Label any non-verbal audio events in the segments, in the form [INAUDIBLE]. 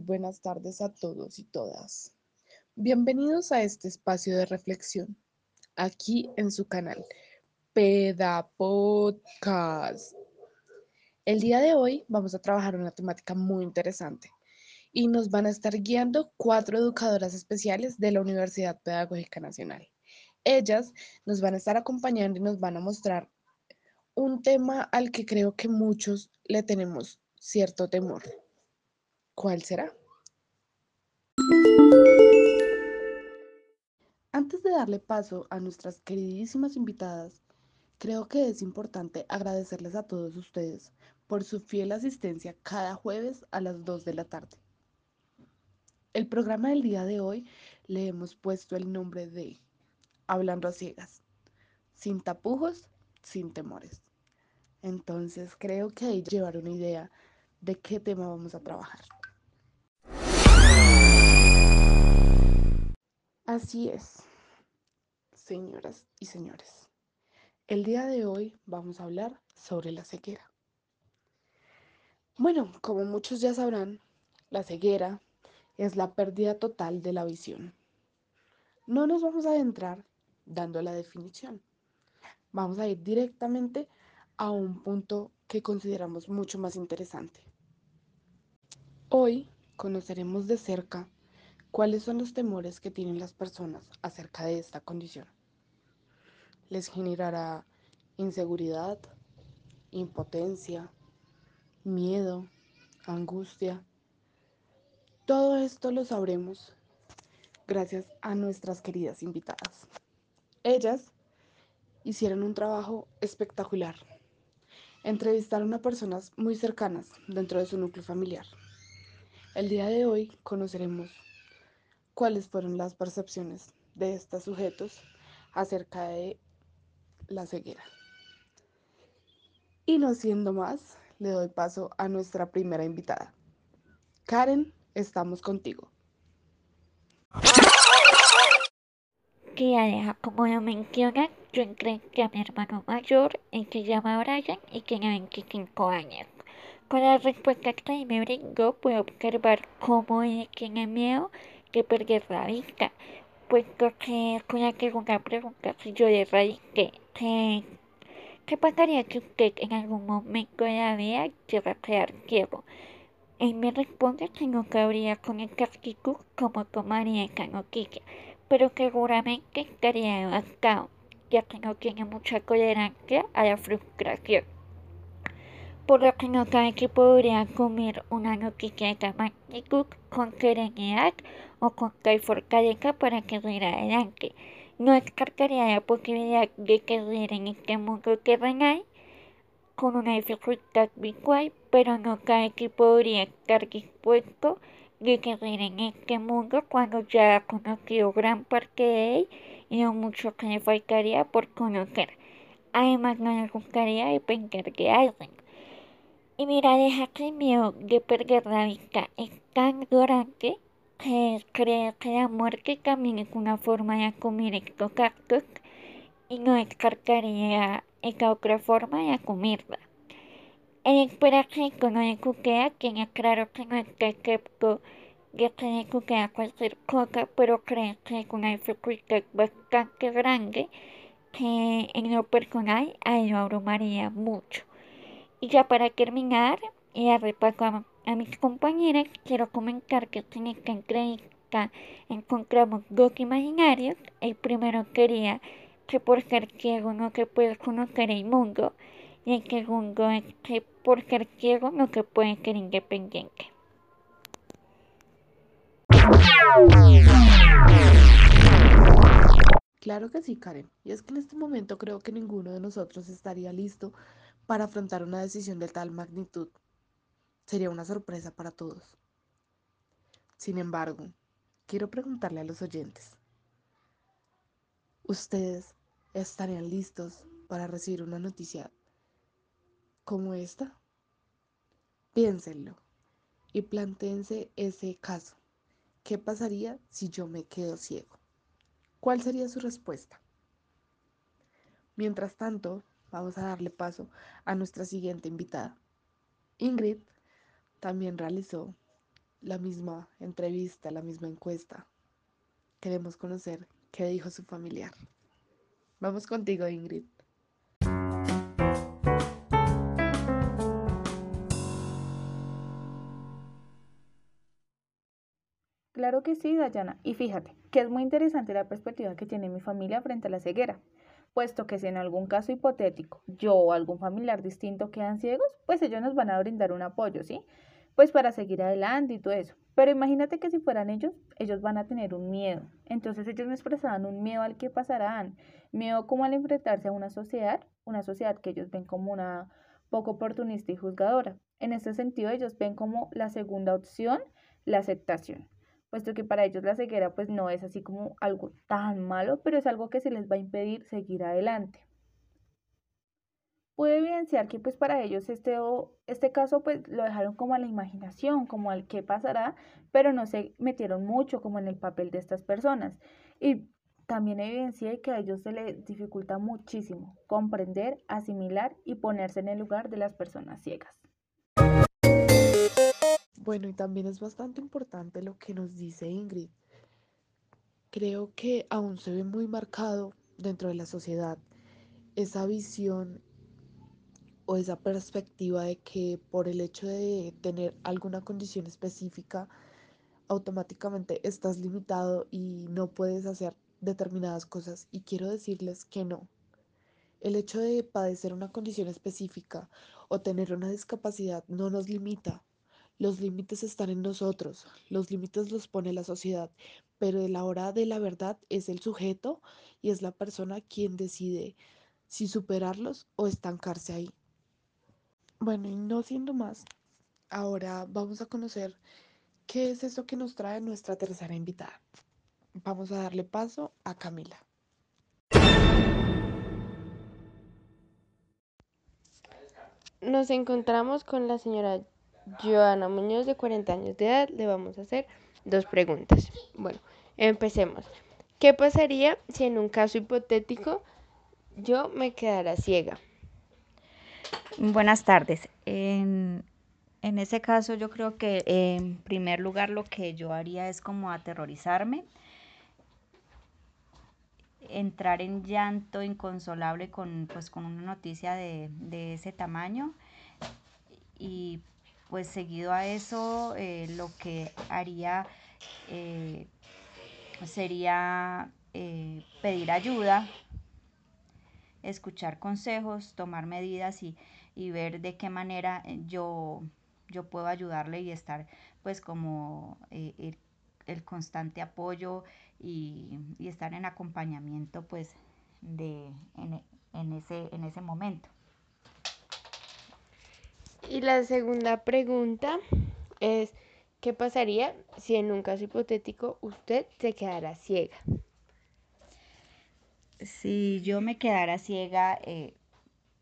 buenas tardes a todos y todas. Bienvenidos a este espacio de reflexión, aquí en su canal Peda Podcast. El día de hoy vamos a trabajar una temática muy interesante y nos van a estar guiando cuatro educadoras especiales de la Universidad Pedagógica Nacional. Ellas nos van a estar acompañando y nos van a mostrar un tema al que creo que muchos le tenemos cierto temor. ¿Cuál será? Antes de darle paso a nuestras queridísimas invitadas, creo que es importante agradecerles a todos ustedes por su fiel asistencia cada jueves a las 2 de la tarde. El programa del día de hoy le hemos puesto el nombre de Hablando a ciegas, sin tapujos, sin temores. Entonces creo que ahí llevar una idea de qué tema vamos a trabajar. Así es, señoras y señores. El día de hoy vamos a hablar sobre la ceguera. Bueno, como muchos ya sabrán, la ceguera es la pérdida total de la visión. No nos vamos a adentrar dando la definición. Vamos a ir directamente a un punto que consideramos mucho más interesante. Hoy conoceremos de cerca cuáles son los temores que tienen las personas acerca de esta condición. Les generará inseguridad, impotencia, miedo, angustia. Todo esto lo sabremos gracias a nuestras queridas invitadas. Ellas hicieron un trabajo espectacular. Entrevistaron a personas muy cercanas dentro de su núcleo familiar el día de hoy conoceremos cuáles fueron las percepciones de estos sujetos acerca de la ceguera. Y no siendo más, le doy paso a nuestra primera invitada. Karen, estamos contigo. Que Aleja, como lo menciona, yo entré a mi hermano mayor, el que llama Brian y tiene 25 años. Con la respuesta que me brindó, puedo observar cómo ella tiene miedo perder la vista, puesto que con la segunda pregunta, si yo le radiqué, ¿qué, ¿qué pasaría si usted en algún momento de la vida llega a quedar ciego? Él me responde que no cabría con esta actitud como tomaría esa noticia, pero seguramente estaría devastado, ya que no tiene mucha tolerancia a la frustración por lo que no cabe que podría comer una noticia de magnitud con serenidad o con tal fortaleza para que adelante. No descartaría la posibilidad de que en este mundo terrenal con una dificultad visual, pero no cabe que podría estar dispuesto de que en este mundo cuando ya ha conocido gran parte de él y no mucho que le faltaría por conocer. Además, no le gustaría depender de alguien. Y mira, deja que el miedo de perder la vista es tan grande que cree que la muerte también es una forma de comer estos actos y no descartaría esta otra forma de comerla. El esperacito no le cuquea, tiene claro que no está excepto de que le cuquea cualquier cosa, pero cree que es una dificultad bastante grande que en lo personal a lo abrumaría mucho. Y ya para terminar, y a repaso a, mis compañeras, quiero comentar que en esta entrevista encontramos dos imaginarios. El primero quería que por ser ciego no se puede conocer el mundo. Y el segundo es que por ser ciego no se puede ser independiente. Claro que sí, Karen. Y es que en este momento creo que ninguno de nosotros estaría listo para afrontar una decisión de tal magnitud. Sería una sorpresa para todos. Sin embargo, quiero preguntarle a los oyentes, ¿ustedes estarían listos para recibir una noticia como esta? Piénsenlo y planteense ese caso. ¿Qué pasaría si yo me quedo ciego? ¿Cuál sería su respuesta? Mientras tanto, vamos a darle paso a nuestra siguiente invitada. Ingrid también realizó la misma entrevista, la misma encuesta. Queremos conocer qué dijo su familiar. Vamos contigo, Ingrid. Claro que sí, Dayana. Y fíjate, que es muy interesante la perspectiva que tiene mi familia frente a la ceguera, puesto que si en algún caso hipotético yo o algún familiar distinto quedan ciegos, pues ellos nos van a brindar un apoyo, ¿sí? Pues para seguir adelante y todo eso. Pero imagínate que si fueran ellos, ellos van a tener un miedo. Entonces ellos me expresaban un miedo al que pasarán, miedo como al enfrentarse a una sociedad, una sociedad que ellos ven como una poco oportunista y juzgadora. En ese sentido, ellos ven como la segunda opción la aceptación puesto que para ellos la ceguera pues no es así como algo tan malo, pero es algo que se les va a impedir seguir adelante. Pude evidenciar que pues para ellos este, este caso pues lo dejaron como a la imaginación, como al qué pasará, pero no se metieron mucho como en el papel de estas personas. Y también evidencié que a ellos se les dificulta muchísimo comprender, asimilar y ponerse en el lugar de las personas ciegas. Bueno, y también es bastante importante lo que nos dice Ingrid. Creo que aún se ve muy marcado dentro de la sociedad esa visión o esa perspectiva de que por el hecho de tener alguna condición específica, automáticamente estás limitado y no puedes hacer determinadas cosas. Y quiero decirles que no. El hecho de padecer una condición específica o tener una discapacidad no nos limita, los límites están en nosotros, los límites los pone la sociedad, pero de la hora de la verdad es el sujeto y es la persona quien decide si superarlos o estancarse ahí. Bueno, y no siendo más, ahora vamos a conocer qué es eso que nos trae nuestra tercera invitada. Vamos a darle paso a Camila. Nos encontramos con la señora Joana Muñoz, de 40 años de edad, le vamos a hacer dos preguntas. Bueno, empecemos. ¿Qué pasaría si en un caso hipotético yo me quedara ciega? Buenas tardes. En, en ese caso yo creo que en primer lugar lo que yo haría es como aterrorizarme, entrar en llanto inconsolable con, pues, con una noticia de, de ese tamaño y pues seguido a eso eh, lo que haría eh, sería eh, pedir ayuda, escuchar consejos, tomar medidas y, ver de qué manera yo, yo puedo ayudarle y estar pues como el, constante apoyo y, estar en acompañamiento pues de, en, ese, en ese momento. Y la segunda pregunta es, ¿qué pasaría si en un caso hipotético usted se quedara ciega? Si yo me quedara ciega, eh,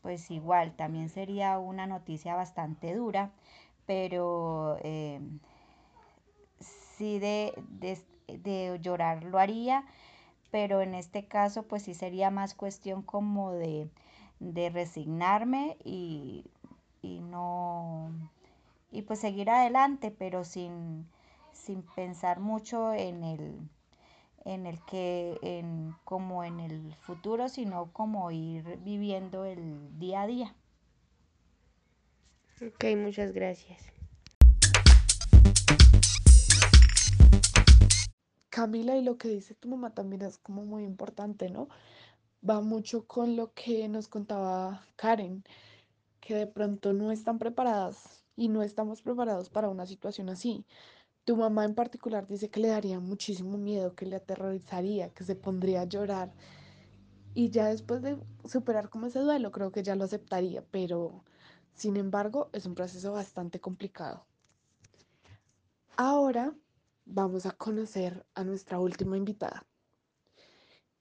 pues igual, también sería una noticia bastante dura, pero eh, sí de, de, llorar lo haría, pero en este caso pues sí sería más cuestión como de, de resignarme y y pues seguir adelante, pero sin, sin pensar mucho en el en el que en como en el futuro, sino como ir viviendo el día a día. Ok, muchas gracias. Camila, y lo que dice tu mamá también es como muy importante, ¿no? Va mucho con lo que nos contaba Karen que de pronto no están preparadas y no estamos preparados para una situación así. Tu mamá en particular dice que le daría muchísimo miedo, que le aterrorizaría, que se pondría a llorar. Y ya después de superar como ese duelo, creo que ya lo aceptaría, pero sin embargo es un proceso bastante complicado. Ahora vamos a conocer a nuestra última invitada.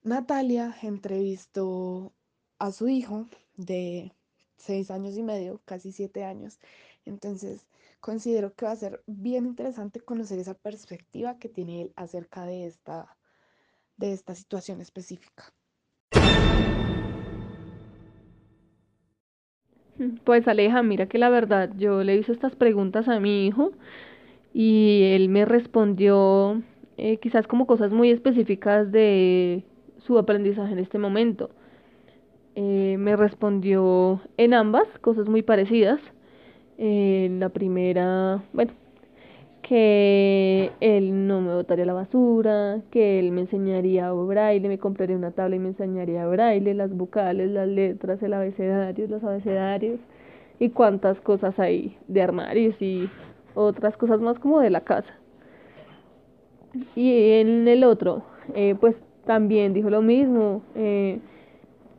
Natalia entrevistó a su hijo de seis años y medio, casi siete años. Entonces, considero que va a ser bien interesante conocer esa perspectiva que tiene él acerca de esta, de esta situación específica. [LAUGHS] Pues Aleja, mira que la verdad, yo le hice estas preguntas a mi hijo y él me respondió eh, quizás como cosas muy específicas de su aprendizaje en este momento. Eh, me respondió en ambas cosas muy parecidas. Eh, la primera, bueno, que él no me botaría la basura, que él me enseñaría braille, me compraría una tabla y me enseñaría braille, las vocales, las letras, el abecedario, los abecedarios y cuántas cosas hay de armarios y otras cosas más como de la casa. Y en el otro, eh, pues también dijo lo mismo, eh,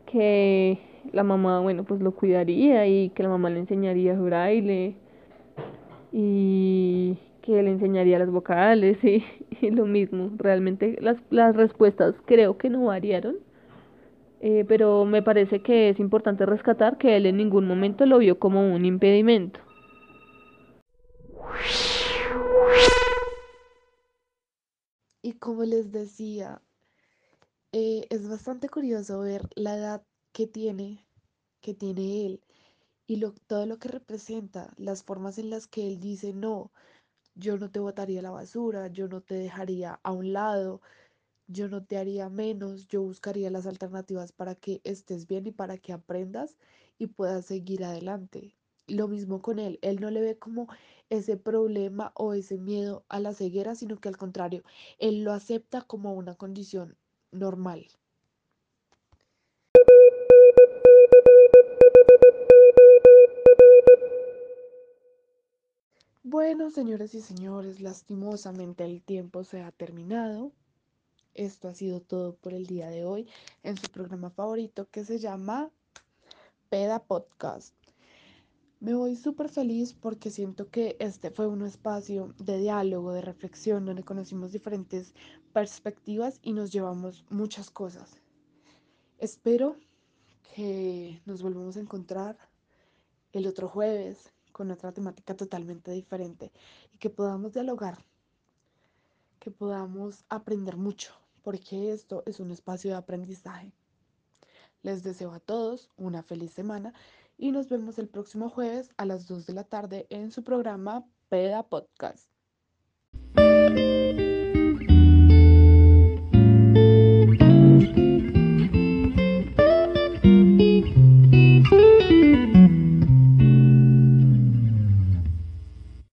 que la mamá, bueno, pues lo cuidaría y que la mamá le enseñaría braille y que le enseñaría las vocales [LAUGHS] y, lo mismo. Realmente las, las respuestas creo que no variaron. Eh, pero me parece que es importante rescatar que él en ningún momento lo vio como un impedimento. Y como les decía, eh, es bastante curioso ver la edad que tiene, que tiene él y todo lo que representa, las formas en las que él dice, no, yo no te botaría la basura, yo no te dejaría a un lado, yo no te haría menos, yo buscaría las alternativas para que estés bien y para que aprendas y puedas seguir adelante. Lo mismo con él, él no le ve como ese problema o ese miedo a la ceguera, sino que al contrario, él lo acepta como una condición normal. Bueno, señores y señores, lastimosamente el tiempo se ha terminado. Esto ha sido todo por el día de hoy en su programa favorito que se llama Peda Podcast. Me voy súper feliz porque siento que este fue un espacio de diálogo, de reflexión, donde conocimos diferentes perspectivas y nos llevamos muchas cosas. Espero que nos volvamos a encontrar el otro jueves con otra temática totalmente diferente y que podamos dialogar, que podamos aprender mucho, porque esto es un espacio de aprendizaje. Les deseo a todos una feliz semana y nos vemos el próximo jueves a las 2 de la tarde en su programa Peda Podcast.